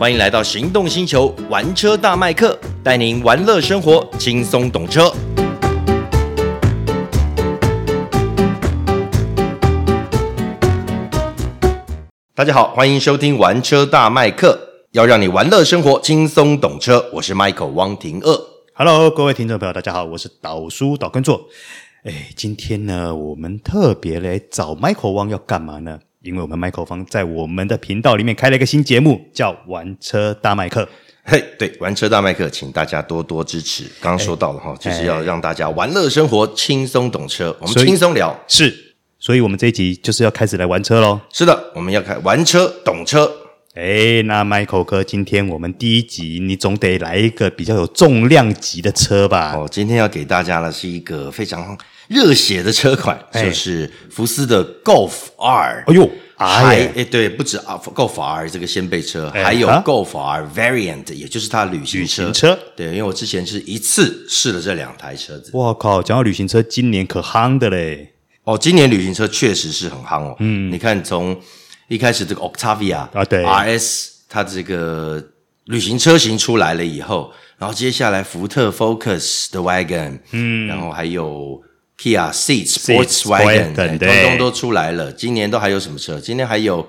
欢迎来到行动星球玩车大麦克，带您玩乐生活，轻松懂车。大家好，欢迎收听玩车大麦克，要让你玩乐生活，轻松懂车。我是 Michael 汪廷乐。Hello，各位听众朋友，大家好，我是岛叔岛耕作。哎，今天呢，我们特别来找 Michael 汪要干嘛呢？因为我们 Michael 汪在我们的频道里面开了一个新节目，叫“玩车大麦克”。嘿，对，玩车大麦克，请大家多多支持。刚刚说到了哈，就是要让大家玩乐生活，轻松懂车。我们轻松聊，是，所以我们这一集就是要开始来玩车喽。是的，我们要开玩车懂车。哎，那 Michael 哥，今天我们第一集，你总得来一个比较有重量级的车吧？哦，今天要给大家的是一个非常。热血的车款就是福斯的 Golf R。哎呦，还哎对，不止啊 Golf R 这个掀背车，还有 Golf R Variant，也就是它旅行车。旅行车，对，因为我之前是一次试了这两台车子。哇靠，讲到旅行车，今年可夯的嘞。哦，今年旅行车确实是很夯哦。嗯，你看从一开始这个 Octavia 啊，对，RS 它这个旅行车型出来了以后，然后接下来福特 Focus 的 Wagon，嗯，然后还有。Kia Ceed、Sportswagen 等等，通通都出来了。今年都还有什么车？今年还有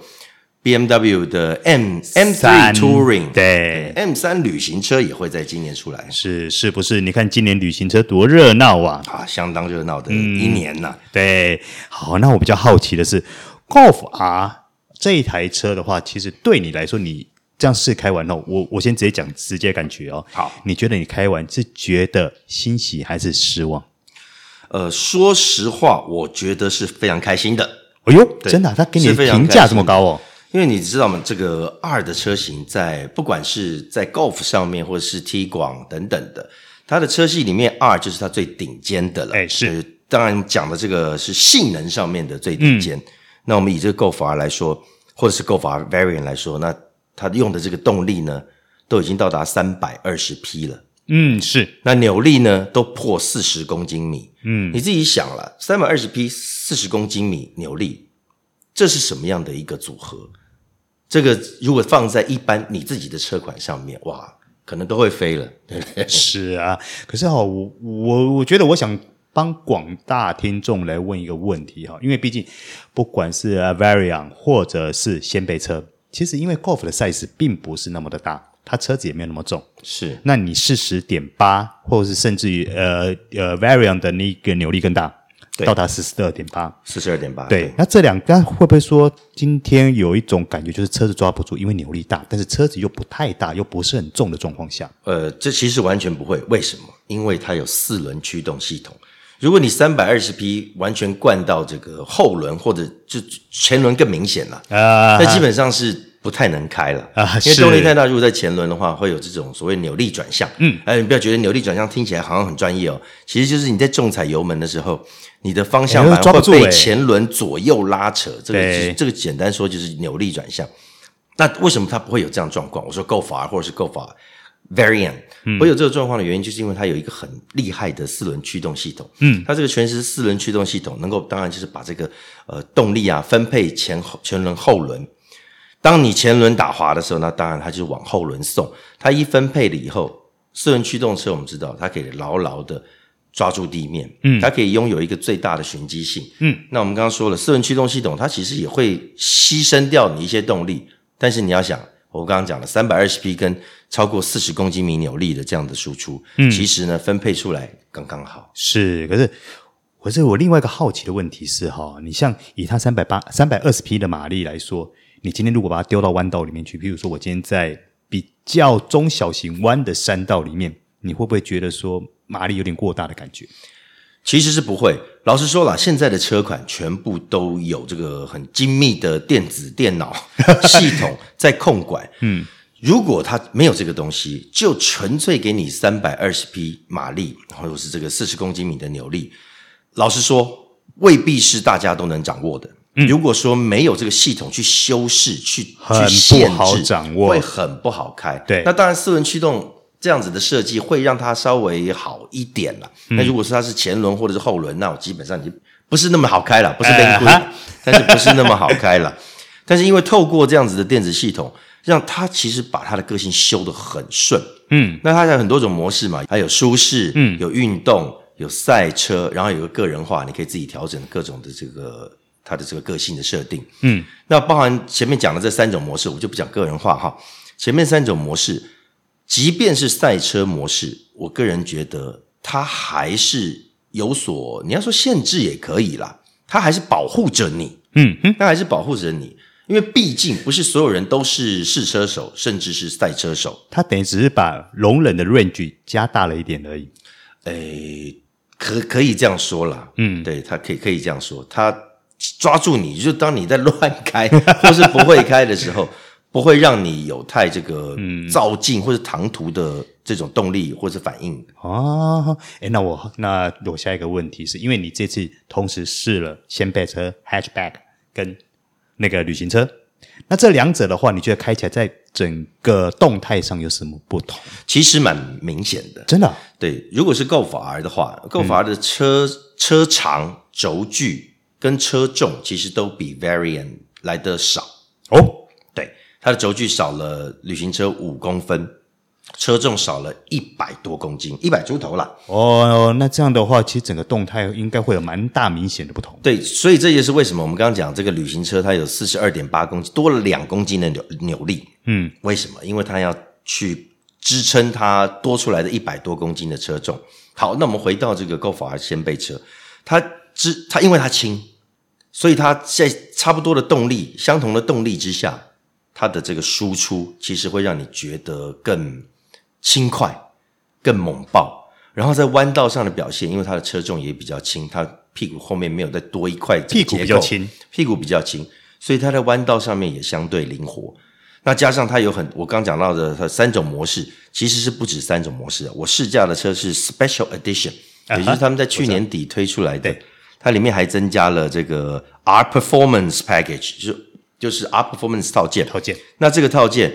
BMW 的 M M3 Touring，对，M3 旅行车也会在今年出来。是是不是？你看今年旅行车多热闹啊！啊，相当热闹的一年呐、啊嗯。对，好，那我比较好奇的是，Golf R 这一台车的话，其实对你来说，你这样试开完后，我我先直接讲直接感觉哦。好，你觉得你开完是觉得欣喜还是失望？呃，说实话，我觉得是非常开心的。哎呦，真的、啊，他给你的评价这么高哦？因为你知道吗？这个 R 的车型在不管是在 Golf 上面，或者是 Tiguan 等等的，它的车系里面 R 就是它最顶尖的了。哎，是。当然讲的这个是性能上面的最顶尖。嗯、那我们以这个 Golf R 来说，或者是 Golf R Variant 来说，那它用的这个动力呢，都已经到达三百二十匹了。嗯，是。那扭力呢，都破四十公斤米。嗯，你自己想了，三百二十匹，四十公斤米扭力，这是什么样的一个组合？这个如果放在一般你自己的车款上面，哇，可能都会飞了，对不对？是啊。可是哈，我我我觉得，我想帮广大听众来问一个问题哈，因为毕竟不管是 Variant 或者是掀背车，其实因为 Golf 的 size 并不是那么的大。它车子也没有那么重，是。那你四十点八，或者是甚至于呃呃 Variant 的那个扭力更大，到达四十二点八，四十二点八。对，那这两个会不会说今天有一种感觉，就是车子抓不住，因为扭力大，但是车子又不太大，又不是很重的状况下？呃，这其实完全不会。为什么？因为它有四轮驱动系统。如果你三百二十匹完全灌到这个后轮，或者就前轮更明显了啊，那基本上是。不太能开了啊，因为动力太大。如果在前轮的话，会有这种所谓扭力转向。嗯，哎，你不要觉得扭力转向听起来好像很专业哦，其实就是你在重踩油门的时候，你的方向盘会被前轮左右拉扯。这个这个简单说就是扭力转向。那为什么它不会有这样状况？我说 R 或者是 R Variant 会有这个状况的原因，就是因为它有一个很厉害的四轮驱动系统。嗯，它这个全时四轮驱动系统能够，当然就是把这个呃动力啊分配前后前轮后轮。当你前轮打滑的时候，那当然它就往后轮送。它一分配了以后，四轮驱动车我们知道，它可以牢牢的抓住地面，嗯，它可以拥有一个最大的循迹性，嗯。那我们刚刚说了，四轮驱动系统它其实也会牺牲掉你一些动力，但是你要想，我刚刚讲了三百二十匹跟超过四十公斤米扭力的这样的输出，嗯，其实呢分配出来刚刚好。是，可是，可是我另外一个好奇的问题是哈，你像以它三百八、三百二十匹的马力来说。你今天如果把它丢到弯道里面去，譬如说我今天在比较中小型弯的山道里面，你会不会觉得说马力有点过大的感觉？其实是不会。老实说了，现在的车款全部都有这个很精密的电子电脑系统在控管。嗯，如果它没有这个东西，就纯粹给你三百二十匹马力，或者是这个四十公斤米的扭力，老实说，未必是大家都能掌握的。嗯、如果说没有这个系统去修饰、去去限制，掌握会很不好开。对，那当然四轮驱动这样子的设计会让它稍微好一点了。嗯、那如果是它是前轮或者是后轮，那我基本上就不是那么好开了，不是变贵，呃、但是不是那么好开了。但是因为透过这样子的电子系统，让它其实把它的个性修得很顺。嗯，那它有很多种模式嘛，还有舒适，嗯，有运动，有赛车，然后有个个人化，你可以自己调整各种的这个它的这个个性的设定。嗯，那包含前面讲的这三种模式，我就不讲个人化哈。前面三种模式，即便是赛车模式，我个人觉得它还是有所，你要说限制也可以啦，它还是保护着你。嗯嗯，它还是保护着你。因为毕竟不是所有人都是试车手，甚至是赛车手，他等于只是把容忍的 range 加大了一点而已。诶，可可以这样说啦。嗯，对，他可以可以这样说，他抓住你，就当你在乱开 或是不会开的时候，不会让你有太这个躁进或者唐突的这种动力或者反应。哦，诶，那我那我下一个问题是因为你这次同时试了掀背车 hatchback 跟。那个旅行车，那这两者的话，你觉得开起来在整个动态上有什么不同？其实蛮明显的，真的、啊。对，如果是 Golf R 的话，Golf R 的车、嗯、车长、轴距跟车重其实都比 Variant 来的少哦。对，它的轴距少了旅行车五公分。车重少了一百多公斤，一百出头啦。哦，那这样的话，其实整个动态应该会有蛮大明显的不同。对，所以这也是为什么我们刚刚讲这个旅行车，它有四十二点八公斤，多了两公斤的扭扭力。嗯，为什么？因为它要去支撑它多出来的一百多公斤的车重。好，那我们回到这个 Golf R 掀背车，它支它因为它轻，所以它在差不多的动力、相同的动力之下，它的这个输出其实会让你觉得更。轻快，更猛爆，然后在弯道上的表现，因为它的车重也比较轻，它屁股后面没有再多一块，屁股比较轻，屁股比较轻，所以它在弯道上面也相对灵活。那加上它有很，我刚讲到的它三种模式，其实是不止三种模式。我试驾的车是 Special Edition，也就是他们在去年底推出来的，它里面还增加了这个 R Performance Package，就就是 R Performance 套件。套件，那这个套件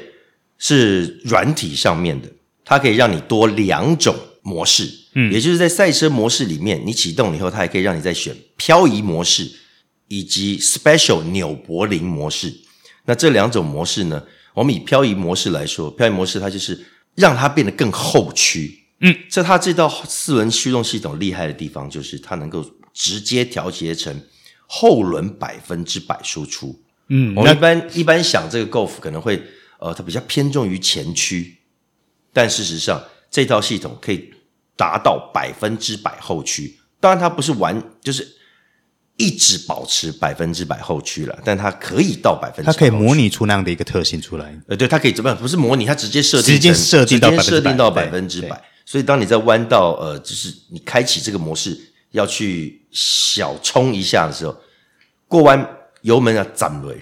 是软体上面的。它可以让你多两种模式，嗯，也就是在赛车模式里面，你启动以后，它还可以让你再选漂移模式以及 Special 纽柏林模式。那这两种模式呢，我们以漂移模式来说，漂移模式它就是让它变得更后驱，嗯，这它这套四轮驱动系统厉害的地方，就是它能够直接调节成后轮百分之百输出，嗯，我们一般一般想这个 Golf 可能会，呃，它比较偏重于前驱。但事实上，这套系统可以达到百分之百后驱。当然，它不是完，就是一直保持百分之百后驱了。但它可以到百分之百，它可以模拟出那样的一个特性出来。呃，对，它可以怎么样？不是模拟，它直接设定，直接设定到设定到百分之百。所以，当你在弯道，呃，就是你开启这个模式要去小冲一下的时候，过弯油门要涨雷。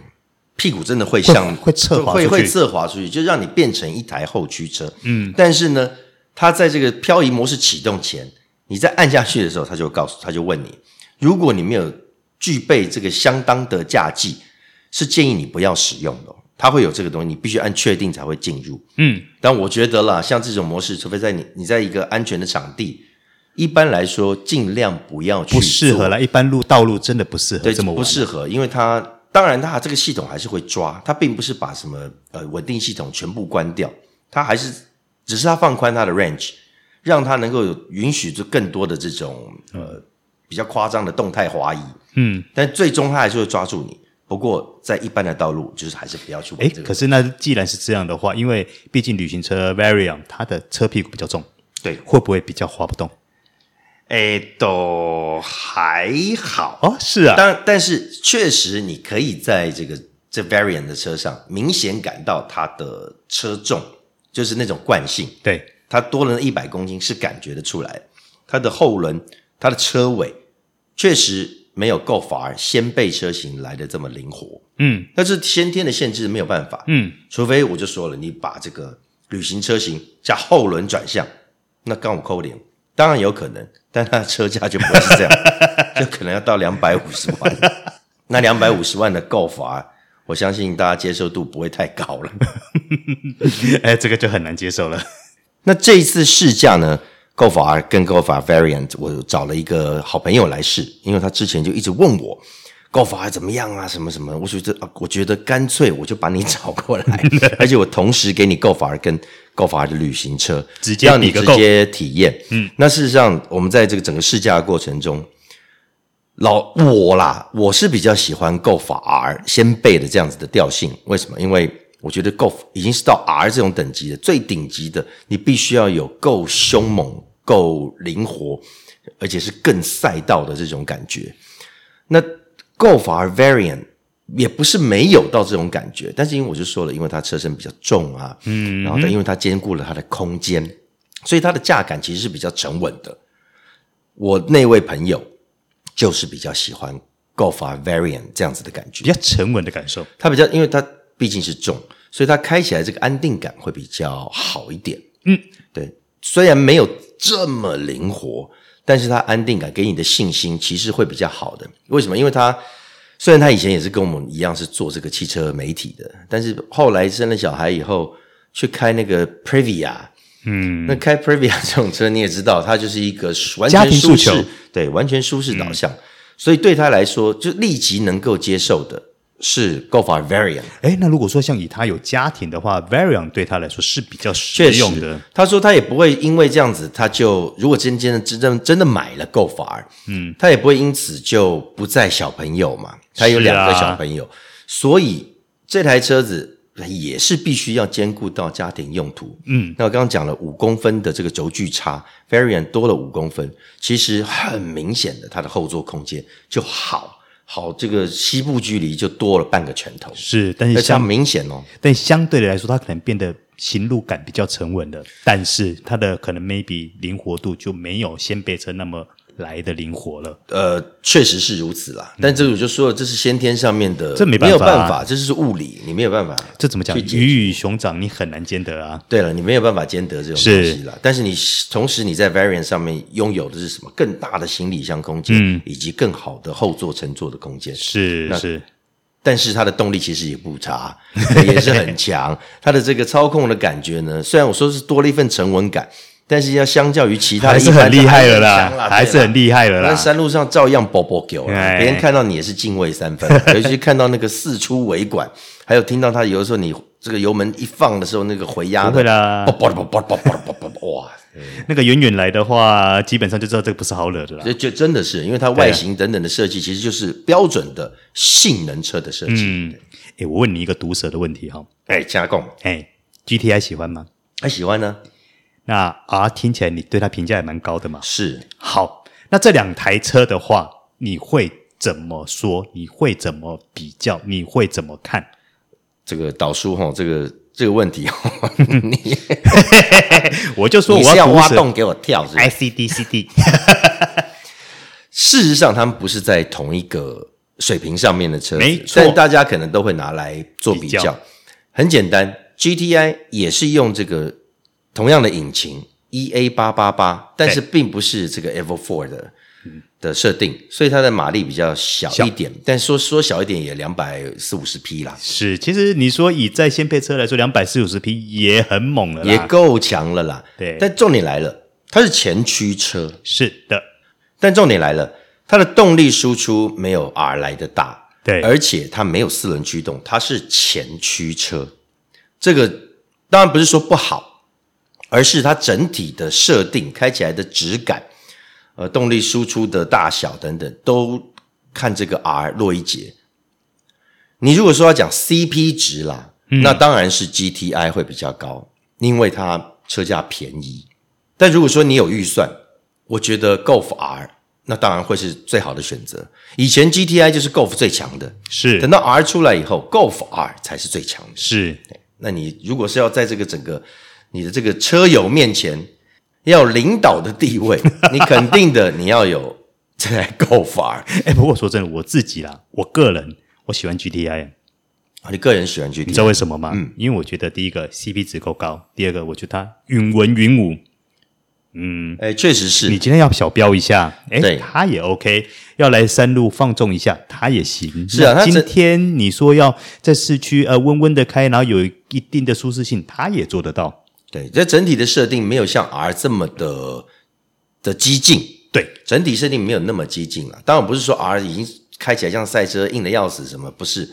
屁股真的会像会侧滑，会会侧滑出去，就让你变成一台后驱车。嗯，但是呢，它在这个漂移模式启动前，你在按下去的时候，它就告诉，它就问你，如果你没有具备这个相当的驾技，是建议你不要使用的。它会有这个东西，你必须按确定才会进入。嗯，但我觉得啦，像这种模式，除非在你你在一个安全的场地，一般来说尽量不要去。不适合了，一般路道路真的不适合对这么玩，不适合，因为它。当然，它这个系统还是会抓，它并不是把什么呃稳定系统全部关掉，它还是只是它放宽它的 range，让它能够允许就更多的这种呃比较夸张的动态滑移。嗯，但最终它还是会抓住你。不过在一般的道路，就是还是不要去玩这个。诶，可是那既然是这样的话，因为毕竟旅行车 Variant 它的车屁股比较重，对，会不会比较滑不动？诶，都还好。哦，是啊，但，但是确实你可以在这个这 Variant 的车上明显感到它的车重，就是那种惯性，对，它多了一百公斤是感觉得出来。它的后轮、它的车尾确实没有 Golf R 掀背车型来的这么灵活，嗯，那是先天的限制没有办法，嗯，除非我就说了，你把这个旅行车型加后轮转向，那刚我扣零。当然有可能，但它的车价就不会是这样，就可能要到两百五十万。那两百五十万的 Golf R，我相信大家接受度不会太高了。哎，这个就很难接受了。那这一次试驾呢，Golf R 跟 Golf R Variant，我找了一个好朋友来试，因为他之前就一直问我 Golf R 怎么样啊？什么什么？我觉得啊，我觉得干脆我就把你找过来，而且我同时给你 Golf R 跟 Golf R 的旅行车，直接让你直接体验。嗯，那事实上，我们在这个整个试驾的过程中，老我啦，我是比较喜欢 Golf R 先辈的这样子的调性。为什么？因为我觉得 Golf 已经是到 R 这种等级的最顶级的，你必须要有够凶猛、够灵活，而且是更赛道的这种感觉。那 Golf R Variant 也不是没有到这种感觉，但是因为我就说了，因为它车身比较重啊，嗯，然后因为它兼顾了它的空间，所以它的驾感其实是比较沉稳的。我那位朋友就是比较喜欢 Golf R Variant 这样子的感觉，比较沉稳的感受。它比较，因为它毕竟是重，所以它开起来这个安定感会比较好一点。嗯，对，虽然没有这么灵活。但是他安定感给你的信心其实会比较好的，为什么？因为他虽然他以前也是跟我们一样是做这个汽车媒体的，但是后来生了小孩以后去开那个 Previa，嗯，那开 Previa 这种车你也知道，它就是一个完全舒适，对，完全舒适导向，嗯，所以对他来说就立即能够接受的。是 Go Far Variant，哎，那如果说像以他有家庭的话，Variant 对他来说是比较实用的。他说他也不会因为这样子，他就如果真真的真正真的买了 go far，嗯，他也不会因此就不载小朋友嘛。他有两个小朋友，啊、所以这台车子也是必须要兼顾到家庭用途。嗯，那我刚刚讲了五公分的这个轴距差，Variant 多了五公分，其实很明显的，它的后座空间就好。好，这个膝部距离就多了半个拳头，是，但是相明显哦，但相对的来说，它可能变得行路感比较沉稳的，但是它的可能 maybe 灵活度就没有先背车那么。来的灵活了，呃，确实是如此啦。但这个我就说了，这是先天上面的，这没没有办法，这是物理，你没有办法。这怎么讲？鱼与熊掌，你很难兼得啊。对了，你没有办法兼得这种东西了。但是你同时你在 Variant 上面拥有的是什么？更大的行李箱空间，嗯，以及更好的后座乘坐的空间。是是，但是它的动力其实也不差，也是很强。它的这个操控的感觉呢，虽然我说是多了一份沉稳感。但是要相较于其他的，还是很厉害了啦，还是很厉害了啦。那山路上照样波波狗，别人看到你也是敬畏三分。尤其看到那个四出尾管，还有听到他有的时候你这个油门一放的时候，那个回压的，不会啦，哇，那个远远来的话，基本上就知道这个不是好惹的啦。这就真的是，因为它外形等等的设计，其实就是标准的性能车的设计。嗯，哎，我问你一个毒舌的问题哈，哎，加贡，哎，GTI 喜欢吗？还喜欢呢。那啊，听起来你对他评价也蛮高的嘛？是。好，那这两台车的话，你会怎么说？你会怎么比较？你会怎么看？这个导叔哈，这个这个问题，你 我就说我要挖洞给我跳是不是？I C D C D。事实上，他们不是在同一个水平上面的车子，没错。但大家可能都会拿来做比较。比较很简单，G T I 也是用这个。同样的引擎 EA 八八八，但是并不是这个 Evo Four 的的设定，所以它的马力比较小一点。但说说小一点也两百四五十匹啦。是，其实你说以在线配车来说，两百四五十匹也很猛了，也够强了啦。对，但重点来了，它是前驱车，是的。但重点来了，它的动力输出没有 R 来的大，对，而且它没有四轮驱动，它是前驱车。这个当然不是说不好。而是它整体的设定，开起来的质感，呃，动力输出的大小等等，都看这个 R 落一截。你如果说要讲 CP 值啦，嗯、那当然是 GTI 会比较高，因为它车价便宜。但如果说你有预算，我觉得 Golf R 那当然会是最好的选择。以前 GTI 就是 Golf 最强的，是等到 R 出来以后，Golf R 才是最强的。是，那你如果是要在这个整个你的这个车友面前要有领导的地位，你肯定的，你要有这台 Golf R。哎，不过说真的，我自己啦，我个人我喜欢 GTI 啊。你个人喜欢 GTI，你知道为什么吗？嗯，因为我觉得第一个 CP 值够高，第二个我觉得它允文允武。嗯，哎，确实是。你今天要小飙一下，哎，对，它也 OK。要来山路放纵一下，它也行。是啊，今天你说要在市区呃温温的开，然后有一定的舒适性，它也做得到。对，这整体的设定没有像 R 这么的的激进。对，整体设定没有那么激进了。当然不是说 R 已经开起来像赛车硬的要死，什么不是？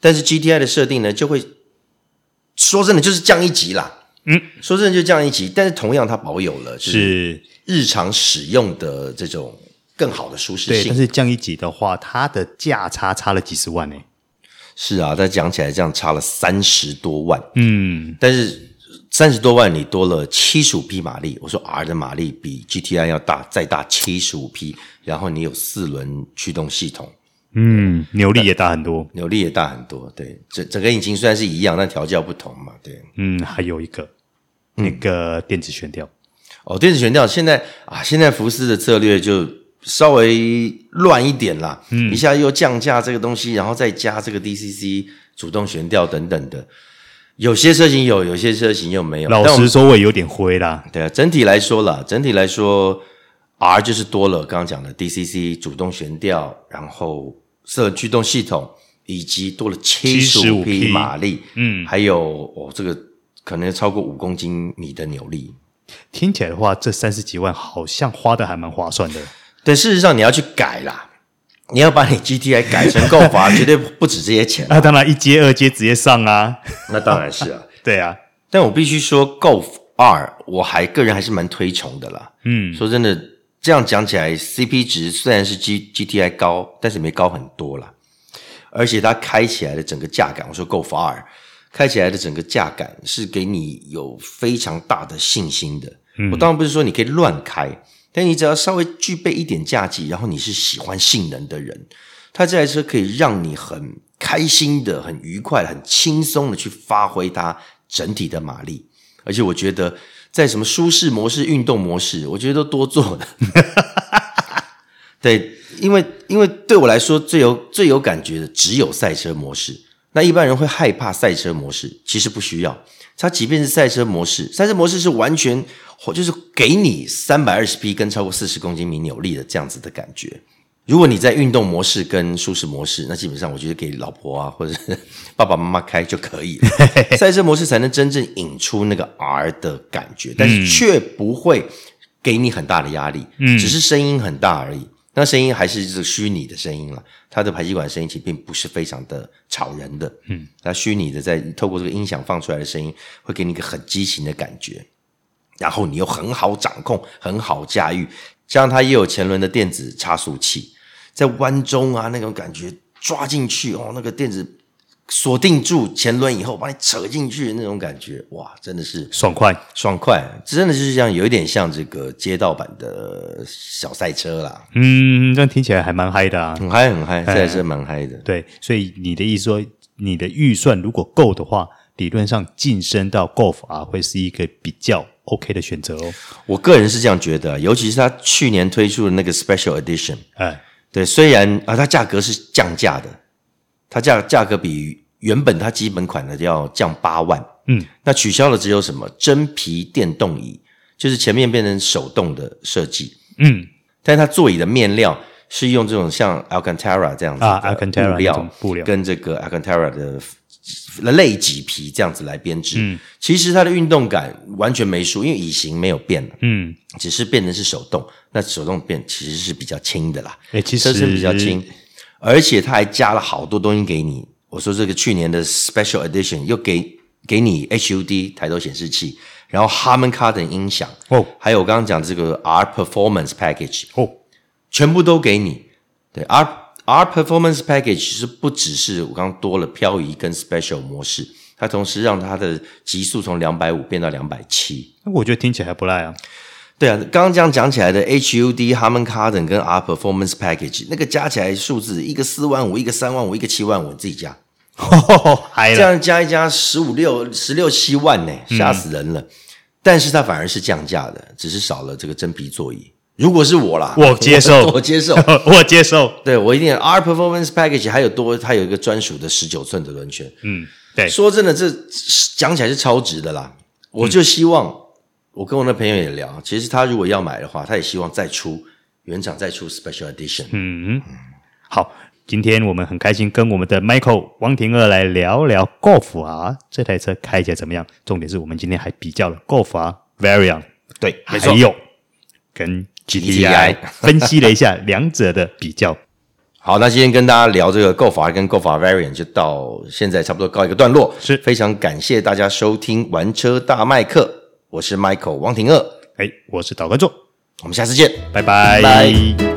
但是 GTI 的设定呢，就会说真的就是降一级啦。嗯，说真的就降一级，但是同样它保有了是日常使用的这种更好的舒适性。对，但是降一级的话，它的价差差了几十万呢？是啊，但讲起来这样差了三十多万。嗯，但是。三十多万，你多了七十五匹马力。我说 R 的马力比 GTI 要大，再大七十五匹。然后你有四轮驱动系统，嗯，扭力也大很多，扭力也大很多。对，整整个引擎虽然是一样，但调教不同嘛。对，嗯，还有一个那个电子悬吊。哦，电子悬吊现在啊，现在福斯的策略就稍微乱一点啦。嗯，一下又降价这个东西，然后再加这个 DCC 主动悬吊等等的。有些车型有，有些车型又没有。老实说，我也有点灰啦。对啊，整体来说啦，整体来说，R 就是多了刚刚讲的 DCC 主动悬吊，然后四轮驱动系统，以及多了七十五匹马力，嗯，还有哦，这个可能超过五公斤米的扭力。听起来的话，这三十几万好像花的还蛮划算的。但事实上，你要去改啦。你要把你 GTI 改成 Golf R，绝对不止这些钱。那当然，一阶、二阶直接上啊。那当然是啊，对啊。但我必须说，Golf R 我还个人还是蛮推崇的啦。嗯，说真的，这样讲起来，CP 值虽然是 G GTI 高，但是没高很多啦。而且它开起来的整个驾感，我说 Golf R 开起来的整个驾感是给你有非常大的信心的。嗯，我当然不是说你可以乱开。但你只要稍微具备一点驾技，然后你是喜欢性能的人，它这台车可以让你很开心的、很愉快、很轻松的去发挥它整体的马力。而且我觉得，在什么舒适模式、运动模式，我觉得都多做的。对，因为因为对我来说最有最有感觉的只有赛车模式。那一般人会害怕赛车模式，其实不需要。它即便是赛车模式，赛车模式是完全就是给你三百二十匹跟超过四十公斤米扭力的这样子的感觉。如果你在运动模式跟舒适模式，那基本上我觉得给老婆啊或者是爸爸妈妈开就可以了。赛车模式才能真正引出那个 R 的感觉，但是却不会给你很大的压力，嗯，只是声音很大而已。那声音还是这个虚拟的声音了，它的排气管声音其实并不是非常的吵人的，嗯，那虚拟的在透过这个音响放出来的声音，会给你一个很激情的感觉，然后你又很好掌控，很好驾驭，加上它也有前轮的电子差速器，在弯中啊那种感觉抓进去哦，那个电子。锁定住前轮以后，把你扯进去的那种感觉，哇，真的是爽快，爽快，真的就是这样，有一点像这个街道版的小赛车啦。嗯，这样听起来还蛮嗨的啊，很嗨，很嗨，赛车蛮嗨的。对，所以你的意思说，你的预算如果够的话，理论上晋升到 Golf R 会是一个比较 OK 的选择哦。我个人是这样觉得，尤其是他去年推出的那个 Special Edition，哎，对，虽然啊，它价格是降价的。它价价格比原本它基本款的要降八万，嗯，那取消了只有什么？真皮电动椅，就是前面变成手动的设计，嗯，但是它座椅的面料是用这种像 Alcantara 这样子的布料，啊、布料。跟这个 Alcantara 的类麂皮这样子来编织，嗯，其实它的运动感完全没输，因为椅型没有变，嗯，只是变成是手动，那手动变其实是比较轻的啦，诶其实车身比较轻。而且他还加了好多东西给你。我说这个去年的 Special Edition 又给给你 HUD 抬头显示器，然后 Harman Kardon 音响哦，还有我刚刚讲这个 R Performance Package 哦，全部都给你。对，R R Performance Package 是不只是我刚刚多了漂移跟 Special 模式，它同时让它的极速从两百五变到两百七。我觉得听起来还不赖啊。对啊，刚刚这样讲起来的 HUD Harman Kardon 跟 R Performance Package 那个加起来数字，一个四万五，一个三万五，一个七万五，你自己加，这样加一加十五六十六七万呢，吓死人了。嗯、但是它反而是降价的，只是少了这个真皮座椅。如果是我啦，我接受，我接受，我接受。对我一定 R Performance Package 还有多，它有一个专属的十九寸的轮圈。嗯，对，说真的，这讲起来是超值的啦。我就希望。嗯我跟我那朋友也聊，其实他如果要买的话，他也希望再出原厂再出 Special Edition。嗯，好，今天我们很开心跟我们的 Michael 王廷二来聊聊 Golf 啊这台车开起来怎么样。重点是我们今天还比较了 Golf 啊 Variant，对，还有跟 GTI 分析了一下两者的比较。好，那今天跟大家聊这个 Golf R 跟 Golf Variant 就到现在差不多告一个段落，是非常感谢大家收听玩车大麦克，我是 Michael 王廷乐，哎，我是导观众，我们下次见，拜拜。拜拜。